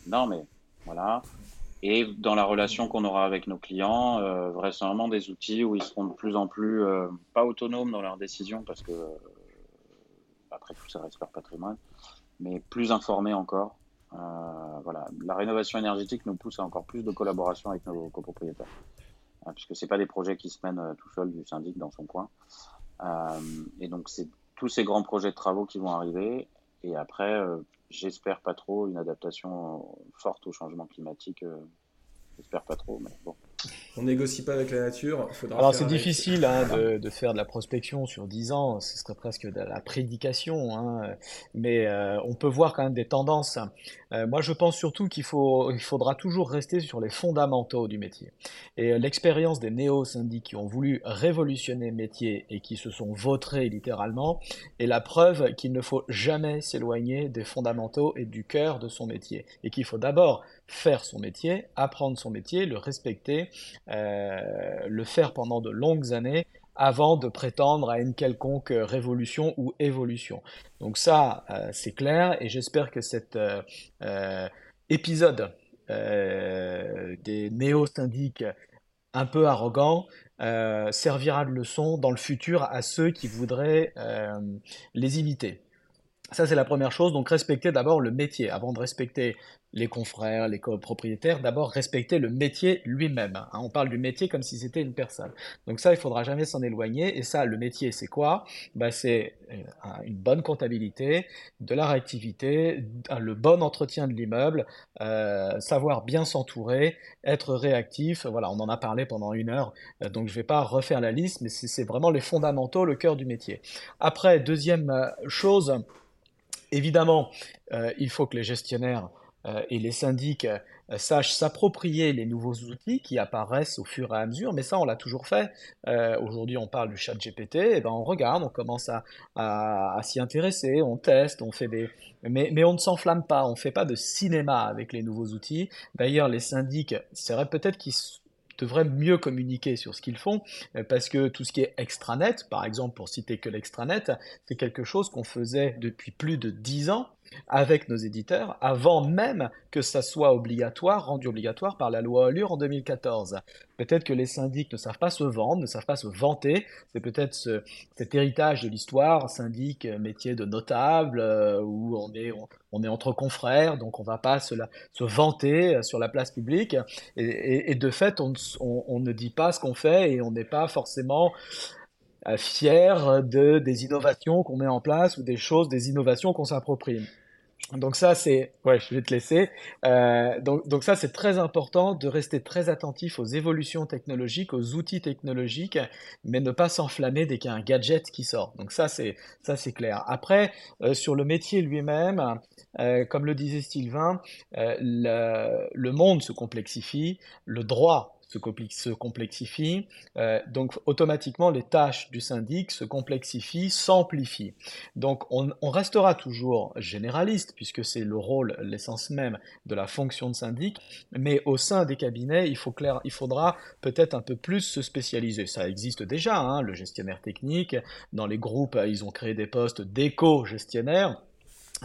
non, mais voilà. Et dans la relation qu'on aura avec nos clients, vraisemblablement des outils où ils seront de plus en plus pas autonomes dans leurs décisions parce que tout ça reste leur patrimoine, mais plus informés encore. Euh, voilà, la rénovation énergétique nous pousse à encore plus de collaboration avec nos copropriétaires, euh, puisque c'est pas des projets qui se mènent euh, tout seul du syndic dans son coin. et donc c'est tous ces grands projets de travaux qui vont arriver. Et après, j'espère pas trop une adaptation forte au changement climatique. j'espère pas trop, mais bon on négocie pas avec la nature. Alors c'est difficile hein, de, faire de la prospection sur 10 ans, ce serait presque de la prédication, hein. mais euh, on peut voir quand même des tendances. Euh, moi je pense surtout qu'il faut, il faudra toujours rester sur les fondamentaux du métier. Et euh, l'expérience des néo-syndics qui ont voulu révolutionner le métier et qui se sont vautrés littéralement est la preuve qu'il ne faut jamais s'éloigner des fondamentaux et du cœur de son métier. Et qu'il faut d'abord faire son métier, apprendre son métier, le respecter, le faire pendant de longues années avant de prétendre à une quelconque révolution ou évolution. Donc ça, euh, c'est clair, et j'espère que cet euh, épisode des néo-syndics un peu arrogants servira de leçon dans le futur à ceux qui voudraient les imiter. Ça, c'est la première chose. Donc, respecter d'abord le métier. Avant de respecter les confrères, les copropriétaires, d'abord respecter le métier lui-même. Hein. On parle du métier comme si c'était une personne. Donc ça, il faudra jamais s'en éloigner. Et ça, le métier, c'est quoi? Bah, C'est euh, une bonne comptabilité, de la réactivité, le bon entretien de l'immeuble, euh, savoir bien s'entourer, être réactif. Voilà, on en a parlé pendant une heure, euh, donc je ne vais pas refaire la liste, mais c'est vraiment les fondamentaux, le cœur du métier. Après, deuxième chose, évidemment, il faut que les gestionnaires euh, et les syndics euh, sachent s'approprier les nouveaux outils qui apparaissent au fur et à mesure, mais ça on l'a toujours fait. Euh, aujourd'hui on parle du chat GPT, et ben on regarde, on commence à, à, s'y intéresser, on teste, on fait des... Mais, mais on ne s'enflamme pas, on ne fait pas de cinéma avec les nouveaux outils. D'ailleurs les syndics, c'est vrai peut-être qu'ils devraient mieux communiquer sur ce qu'ils font, parce que tout ce qui est extranet, par exemple pour citer que l'extranet, c'est quelque chose qu'on faisait depuis plus de dix ans, avec nos éditeurs avant même que ça soit obligatoire, rendu obligatoire par la loi Allure en 2014. Peut-être que les syndics ne savent pas se vendre, ne savent pas se vanter. C'est peut-être cet héritage de l'histoire, syndic, métier de notable, euh, où on est, on, est entre confrères, donc on ne va pas se, vanter sur la place publique. Et, de fait, on, ne dit pas ce qu'on fait et on n'est pas forcément euh, fier de, des innovations qu'on met en place ou des choses, des innovations qu'on s'approprie. Donc ça, c'est... Ouais, je vais te laisser. Euh, donc, donc ça, c'est très important de rester très attentif aux évolutions technologiques, aux outils technologiques, mais ne pas s'enflammer dès qu'il y a un gadget qui sort. Donc ça, c'est, ça, c'est clair. Après, euh, sur le métier lui-même, comme le disait Sylvain, le, le monde se complexifie, le droit se, complexifie. Euh, donc automatiquement, les tâches du syndic se complexifient, s'amplifient. Donc on, restera toujours généraliste, puisque c'est le rôle, l'essence même de la fonction de syndic, mais au sein des cabinets, il, faut il faudra peut-être un peu plus se spécialiser. Ça existe déjà, hein, le gestionnaire technique. Dans les groupes, ils ont créé des postes d'éco-gestionnaires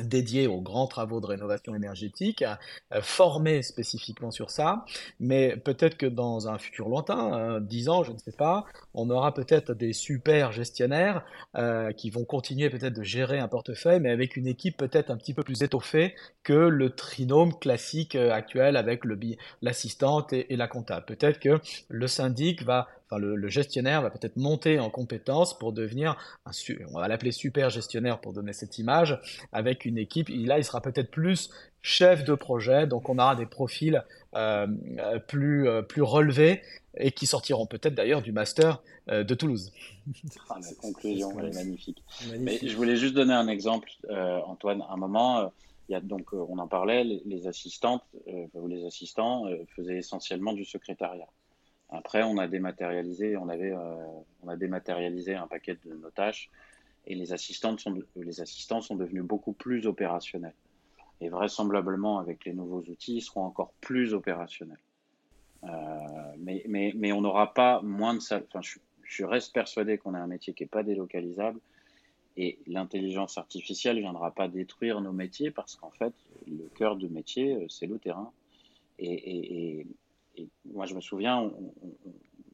dédié aux grands travaux de rénovation énergétique, euh, formé spécifiquement sur ça, mais peut-être que dans un futur lointain, 10 ans, je ne sais pas, on aura peut-être des super gestionnaires euh, qui vont continuer peut-être de gérer un portefeuille, mais avec une équipe peut-être un petit peu plus étoffée que le trinôme classique euh, actuel avec l'assistante et la comptable. Peut-être que le syndic va enfin le, gestionnaire va peut-être monter en compétence pour devenir un, on va l'appeler super gestionnaire pour donner cette image, avec une équipe. Et là, il sera peut-être plus chef de projet, donc on aura des profils euh, plus, euh, plus relevés et qui sortiront peut-être d'ailleurs du master euh, de Toulouse. Ah, la conclusion, elle est magnifique. Mais je voulais juste donner un exemple, Antoine. À un moment, il y a donc, on en parlait, les, les assistantes ou les assistants faisaient essentiellement du secrétariat. Après, on a dématérialisé, on avait, euh, on a dématérialisé un paquet de nos tâches et les assistantes sont, les assistants sont devenus beaucoup plus opérationnels. Et vraisemblablement, avec les nouveaux outils, ils seront encore plus opérationnels. Euh, mais, mais, mais, on n'aura pas moins de ça. Enfin, je, je, reste persuadé qu'on a un métier qui n'est pas délocalisable et l'intelligence artificielle ne viendra pas détruire nos métiers parce qu'en fait, le cœur du métier, euh, c'est le terrain. Et, et, et moi, je me souviens,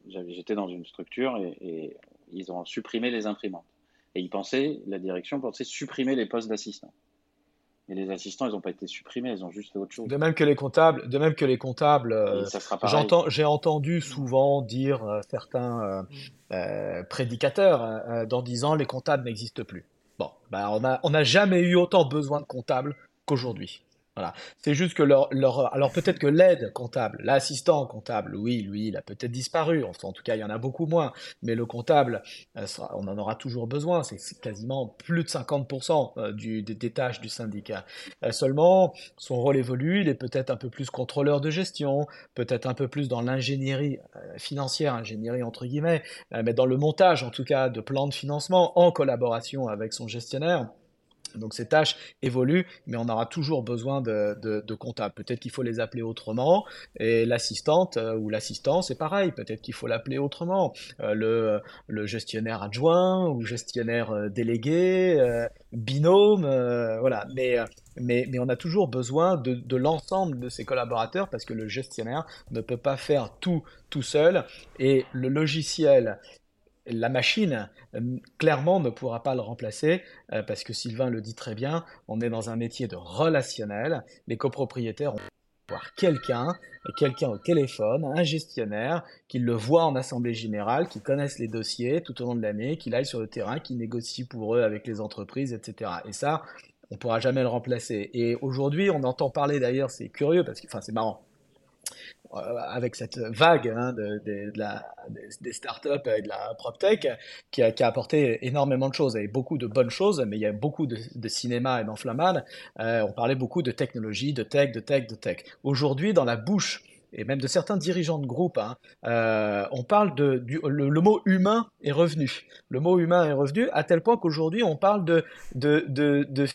j'étais dans une structure et, ils ont supprimé les imprimantes. Et ils pensaient, la direction pensait supprimer les postes d'assistants. Et les assistants, ils n'ont pas été supprimés, ils ont juste fait autre chose. De même que les comptables, de même que les comptables, euh, j'entends, j'ai entendu souvent dire euh, certains euh, prédicateurs dans disant les comptables n'existent plus. Bon, bah on n'a on a jamais eu autant besoin de comptables qu'aujourd'hui. Voilà. C'est juste que leur, leur alors peut-être que l'aide comptable, l'assistant comptable, oui, lui, il a peut-être disparu. Enfin, en tout cas, il y en a beaucoup moins. Mais le comptable, euh, on en aura toujours besoin. C'est quasiment plus de 50% euh, du, des, tâches du syndicat. Euh, seulement, son rôle évolue. Il est peut-être un peu plus contrôleur de gestion, peut-être un peu plus dans l'ingénierie financière, ingénierie entre guillemets, mais dans le montage, en tout cas, de plans de financement en collaboration avec son gestionnaire. Donc ces tâches évoluent, mais on aura toujours besoin de, de, comptables. Peut-être qu'il faut les appeler autrement. Et l'assistante euh, ou l'assistant, c'est pareil. Peut-être qu'il faut l'appeler autrement. Euh, le, le, gestionnaire adjoint ou gestionnaire euh, délégué, binôme, voilà. Mais, mais, mais on a toujours besoin de, de l'ensemble de ses collaborateurs parce que le gestionnaire ne peut pas faire tout tout seul. Et le logiciel la machine, euh, clairement, ne pourra pas le remplacer, euh, parce que Sylvain le dit très bien, on est dans un métier de relationnel. Les copropriétaires ont voir quelqu'un, quelqu'un au téléphone, un gestionnaire, qui le voit en assemblée générale, qui connaisse les dossiers tout au long de l'année, qui aille sur le terrain, qui négocie pour eux avec les entreprises, etc. Et ça, on pourra jamais le remplacer. Et aujourd'hui, on entend parler d'ailleurs, c'est curieux, parce que, enfin, c'est marrant, avec cette vague hein, des, startups et de la PropTech qui a, qui a apporté énormément de choses, et beaucoup de bonnes choses, mais il y a beaucoup de, cinéma et d'enflammade. Euh, on parlait beaucoup de technologie, de tech, de tech, de tech. Aujourd'hui, dans la bouche et même de certains dirigeants de groupe, hein, euh, on parle de du, le, mot humain est revenu. Le mot humain est revenu à tel point qu'aujourd'hui on parle de de de de,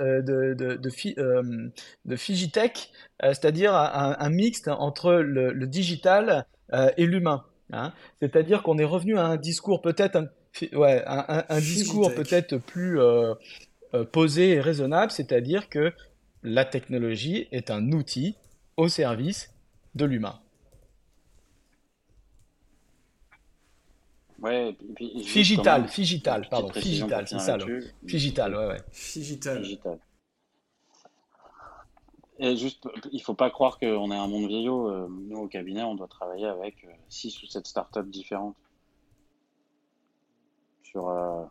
euh, de, de, de, euh, de Figitech, euh, c'est-à-dire un, un, mixte entre le, le digital et l'humain. Hein. C'est-à-dire qu'on est revenu à un discours peut-être un, ouais, un, un discours peut-être plus posé et raisonnable, c'est-à-dire que la technologie est un outil au service de l'humain. Ouais, figital, figital, pardon, figital, c'est ça, figital, ouais, ouais. Figital. figital. Et juste, il faut pas croire qu'on est un monde vieillot. Euh, nous, au cabinet, on doit travailler avec 6 euh, ou 7 startups différentes. Sur, euh,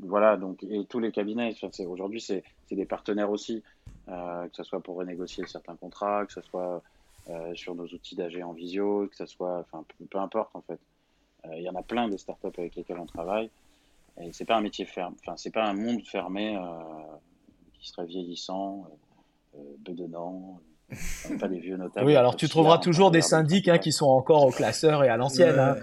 voilà, donc, et tous les cabinets, aujourd'hui, c'est des partenaires aussi, que ce soit pour renégocier certains contrats, que ce soit euh, sur nos outils d'AG en visio, que ce soit, enfin, peu, importe en fait. Euh, il y en a plein des startups avec lesquelles on travaille. Et c'est pas un métier fermé, enfin, c'est pas un monde fermé euh, qui serait vieillissant, bedonnant. pas des vieux notables. *laughs* Oui, alors tu trouveras toujours des syndics hein, qui sont encore au classeur et à l'ancienne. Hein.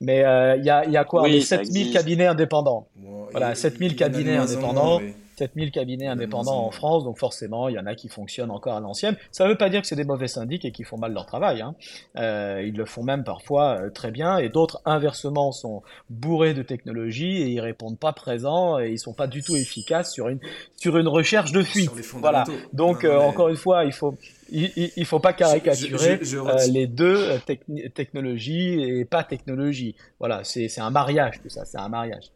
Mais il y, a, y, a, quoi? Oui, 7000 cabinets indépendants. voilà, 7000 cabinets indépendants. 7000 cabinets indépendants en France, donc forcément, il y en a qui fonctionnent encore à l'ancienne. Ça ne veut pas dire que c'est des mauvais syndics et qui font mal leur travail. Hein. Euh, ils le font même parfois euh, très bien, et d'autres, inversement, sont bourrés de technologie et ils répondent pas présents et ils sont pas du tout efficaces sur une, sur une recherche de fuite. Voilà. Donc, euh, encore une fois, il faut, il, il, faut pas caricaturer les deux technologies et pas technologie. Voilà, c'est un mariage tout ça, c'est un mariage.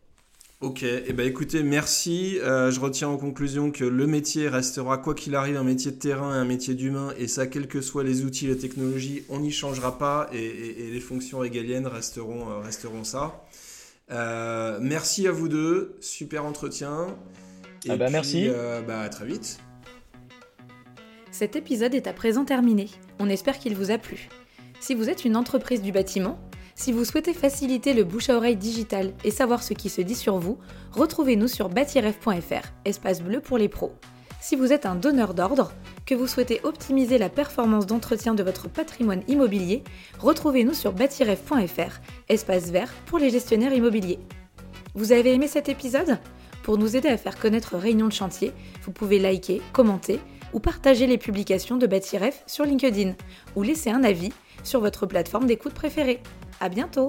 Ok, et eh ben écoutez, merci. Euh, je retiens en conclusion que le métier restera, quoi qu'il arrive, un métier de terrain et un métier d'humain, et ça, quels que soient les outils, les technologies, on n'y changera pas, et, les fonctions régaliennes resteront, euh, resteront ça. Euh, merci à vous deux, super entretien. Et ah bah merci. bah, à très vite. Cet épisode est à présent terminé. On espère qu'il vous a plu. Si vous êtes une entreprise du bâtiment, si vous souhaitez faciliter le bouche à oreille digital et savoir ce qui se dit sur vous, retrouvez-nous sur bâtiref.fr, espace bleu pour les pros. Si vous êtes un donneur d'ordre, que vous souhaitez optimiser la performance d'entretien de votre patrimoine immobilier, retrouvez-nous sur bâtiref.fr, espace vert pour les gestionnaires immobiliers. Vous avez aimé cet épisode? Pour nous aider à faire connaître Réunion de chantier, vous pouvez liker, commenter ou partager les publications de Bâtiref sur LinkedIn ou laisser un avis sur votre plateforme d'écoute préférée. À bientôt